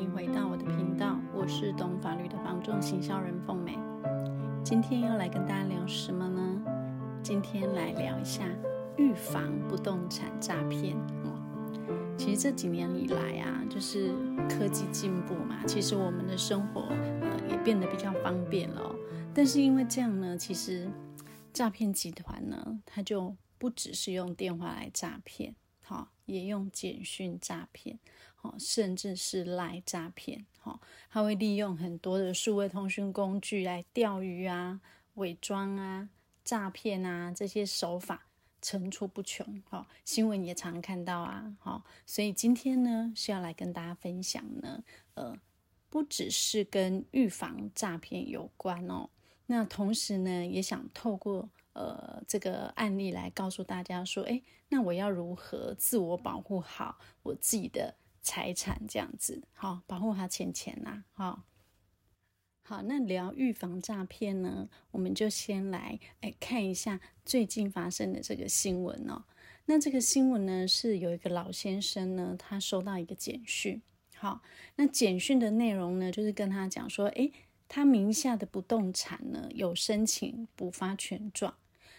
欢迎回到我的频道，我是懂法律的房仲行销人凤美。今天要来跟大家聊什么呢？今天来聊一下预防不动产诈骗。哦，其实这几年以来啊，就是科技进步嘛，其实我们的生活呃也变得比较方便了。但是因为这样呢，其实诈骗集团呢，它就不只是用电话来诈骗。也用简讯诈骗，好，甚至是赖诈骗，好，他会利用很多的数位通讯工具来钓鱼啊、伪装啊、诈骗啊，这些手法层出不穷，好，新闻也常看到啊，好，所以今天呢是要来跟大家分享呢，呃，不只是跟预防诈骗有关哦，那同时呢也想透过。呃，这个案例来告诉大家说，诶，那我要如何自我保护好我自己的财产？这样子，好，保护好钱钱呐，好，好。那聊预防诈骗呢，我们就先来诶看一下最近发生的这个新闻哦。那这个新闻呢，是有一个老先生呢，他收到一个简讯，好，那简讯的内容呢，就是跟他讲说，诶。他名下的不动产呢，有申请补发权状，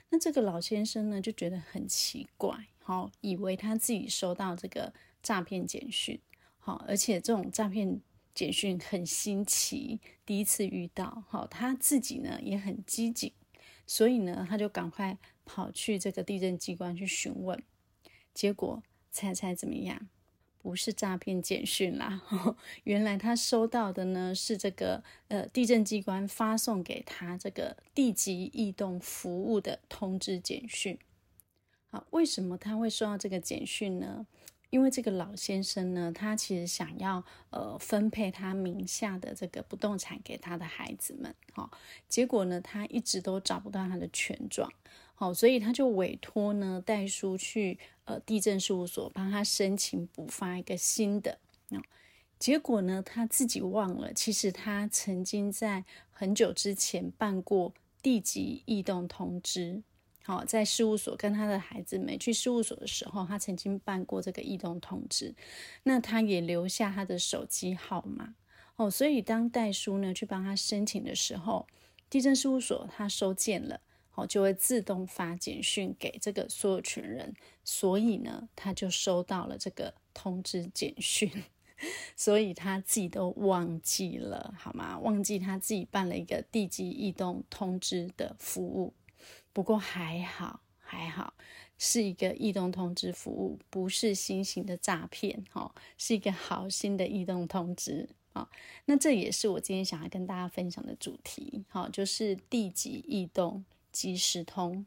那这个老先生呢就觉得很奇怪，好，以为他自己收到这个诈骗简讯，好，而且这种诈骗简讯很新奇，第一次遇到，好，他自己呢也很机警，所以呢他就赶快跑去这个地震机关去询问，结果猜猜怎么样？不是诈骗简讯啦，原来他收到的呢是这个呃地震机关发送给他这个地级异动服务的通知简讯。好，为什么他会收到这个简讯呢？因为这个老先生呢，他其实想要呃分配他名下的这个不动产给他的孩子们，哈，结果呢，他一直都找不到他的权状，好，所以他就委托呢代书去呃地政事务所帮他申请补发一个新的，结果呢，他自己忘了，其实他曾经在很久之前办过地籍异动通知。好，在事务所跟他的孩子们去事务所的时候，他曾经办过这个异动通知，那他也留下他的手机号码。哦，所以当代书呢去帮他申请的时候，地震事务所他收件了，哦，就会自动发简讯给这个所有权人，所以呢，他就收到了这个通知简讯，所以他自己都忘记了，好吗？忘记他自己办了一个地基异动通知的服务。不过还好，还好是一个异动通知服务，不是新型的诈骗，哦，是一个好心的异动通知，哦，那这也是我今天想要跟大家分享的主题，好，就是地籍异动即时通。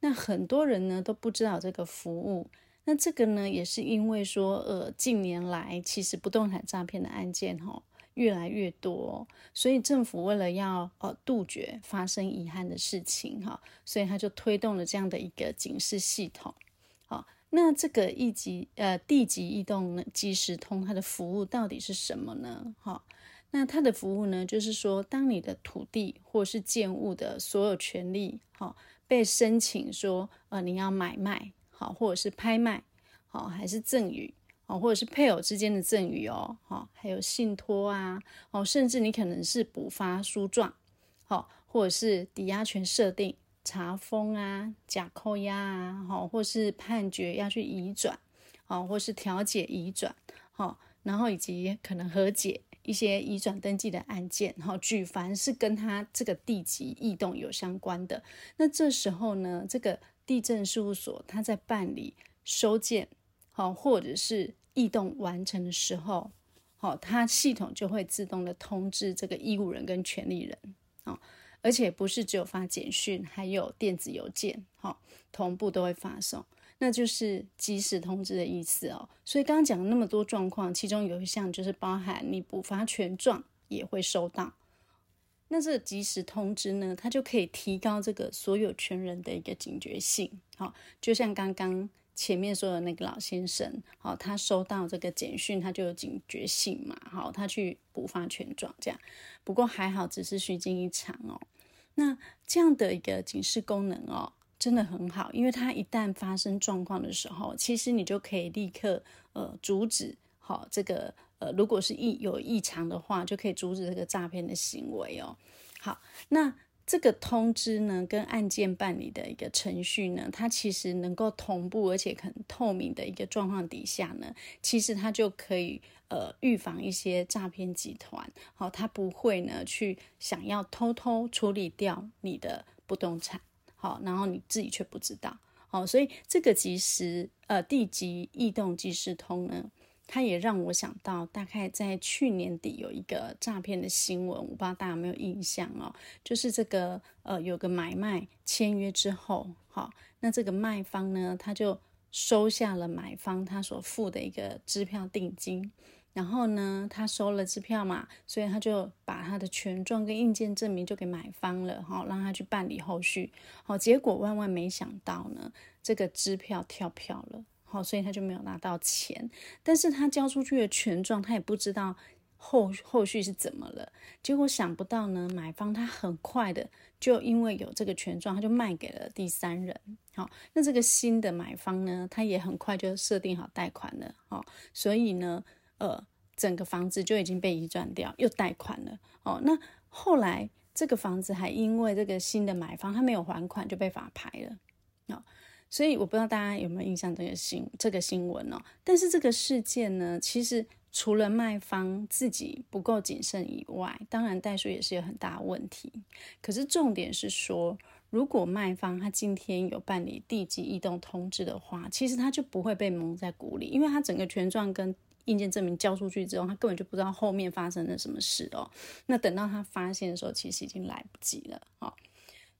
那很多人呢都不知道这个服务，那这个呢也是因为说，呃，近年来其实不动产诈骗的案件，哈。越来越多，所以政府为了要呃杜绝发生遗憾的事情哈，所以他就推动了这样的一个警示系统。好，那这个一级呃地级异动呢即时通，它的服务到底是什么呢？好，那它的服务呢，就是说当你的土地或是建物的所有权利哈被申请说呃你要买卖好，或者是拍卖好，还是赠与。哦，或者是配偶之间的赠与哦，好，还有信托啊，哦，甚至你可能是补发书状，好，或者是抵押权设定、查封啊、假扣押啊，好，或是判决要去移转，好，或是调解移转，好，然后以及可能和解一些移转登记的案件，好，举凡是跟他这个地籍异动有相关的，那这时候呢，这个地政事务所他在办理收件。好，或者是异动完成的时候，好，它系统就会自动的通知这个义务人跟权利人，哦，而且不是只有发简讯，还有电子邮件，好，同步都会发送，那就是即时通知的意思哦。所以刚刚讲了那么多状况，其中有一项就是包含你补发权状也会收到，那这个即时通知呢，它就可以提高这个所有权人的一个警觉性，好，就像刚刚。前面说的那个老先生，好，他收到这个简讯，他就有警觉性嘛，好，他去补发权状这样。不过还好，只是虚惊一场哦。那这样的一个警示功能哦，真的很好，因为它一旦发生状况的时候，其实你就可以立刻呃阻止好这个呃，如果是异有异常的话，就可以阻止这个诈骗的行为哦。好，那。这个通知呢，跟案件办理的一个程序呢，它其实能够同步，而且很透明的一个状况底下呢，其实它就可以呃预防一些诈骗集团，好、它不会呢去想要偷偷处理掉你的不动产，好、然后你自己却不知道，好、所以这个即时呃地籍异动即时通呢。它也让我想到，大概在去年底有一个诈骗的新闻，我不知道大家有没有印象哦？就是这个呃，有个买卖签约之后，好，那这个卖方呢，他就收下了买方他所付的一个支票定金，然后呢，他收了支票嘛，所以他就把他的权状跟印鉴证明就给买方了，好，让他去办理后续，好，结果万万没想到呢，这个支票跳票了。好，所以他就没有拿到钱，但是他交出去的权状，他也不知道后后续是怎么了。结果想不到呢，买方他很快的就因为有这个权状，他就卖给了第三人。好，那这个新的买方呢，他也很快就设定好贷款了。好，所以呢，呃，整个房子就已经被移转掉，又贷款了。哦，那后来这个房子还因为这个新的买方他没有还款，就被法拍了。所以我不知道大家有没有印象这个新这个新闻哦。但是这个事件呢，其实除了卖方自己不够谨慎以外，当然代数也是有很大问题。可是重点是说，如果卖方他今天有办理地籍异动通知的话，其实他就不会被蒙在鼓里，因为他整个权状跟印鉴证明交出去之后，他根本就不知道后面发生了什么事哦。那等到他发现的时候，其实已经来不及了哦。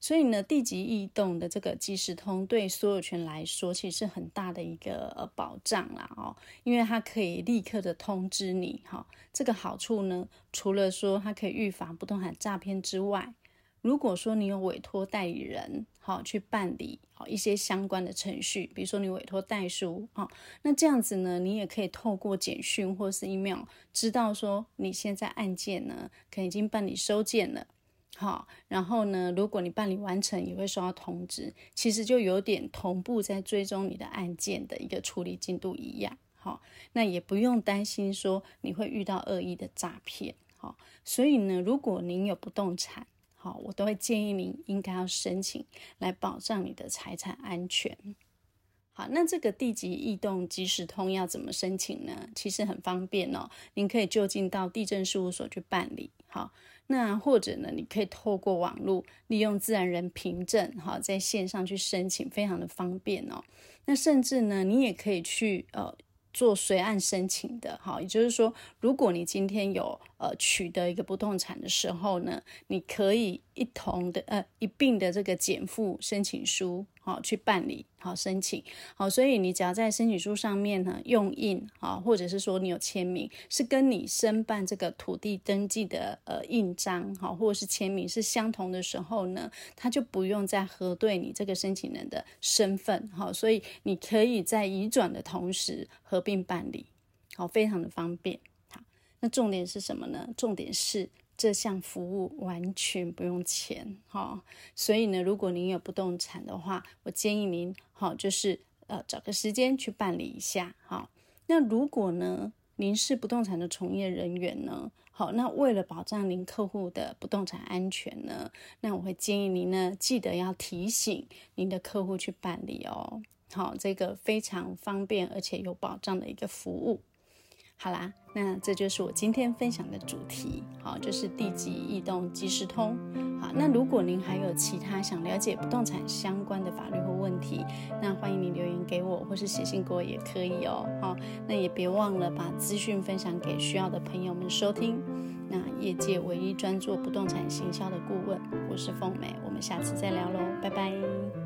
所以呢，地籍异动的这个即时通对所有权来说，其实是很大的一个呃保障啦哦，因为它可以立刻的通知你哈。这个好处呢，除了说它可以预防不动产诈骗之外，如果说你有委托代理人好去办理好一些相关的程序，比如说你委托代书啊，那这样子呢，你也可以透过简讯或是 email 知道说你现在案件呢，可能已经办理收件了。好，然后呢，如果你办理完成，也会收到通知。其实就有点同步在追踪你的案件的一个处理进度一样。好，那也不用担心说你会遇到恶意的诈骗。好，所以呢，如果您有不动产，好，我都会建议您应该要申请来保障你的财产安全。好，那这个地籍异动即时通要怎么申请呢？其实很方便哦，您可以就近到地政事务所去办理。好。那或者呢，你可以透过网络，利用自然人凭证，哈，在线上去申请，非常的方便哦。那甚至呢，你也可以去呃做随案申请的，哈，也就是说，如果你今天有呃取得一个不动产的时候呢，你可以一同的呃一并的这个减负申请书。好，去办理好申请好，所以你只要在申请书上面呢用印啊，或者是说你有签名，是跟你申办这个土地登记的呃印章好，或者是签名是相同的时候呢，他就不用再核对你这个申请人的身份好，所以你可以在移转的同时合并办理，好，非常的方便。好，那重点是什么呢？重点是。这项服务完全不用钱，哈，所以呢，如果您有不动产的话，我建议您，好，就是呃找个时间去办理一下，好。那如果呢，您是不动产的从业人员呢，好，那为了保障您客户的不动产安全呢，那我会建议您呢，记得要提醒您的客户去办理哦，好，这个非常方便而且有保障的一个服务。好啦，那这就是我今天分享的主题，好，就是地籍异动即时通。好，那如果您还有其他想了解不动产相关的法律或问题，那欢迎你留言给我，或是写信给我也可以哦。好，那也别忘了把资讯分享给需要的朋友们收听。那业界唯一专做不动产行销的顾问，我是凤美，我们下次再聊喽，拜拜。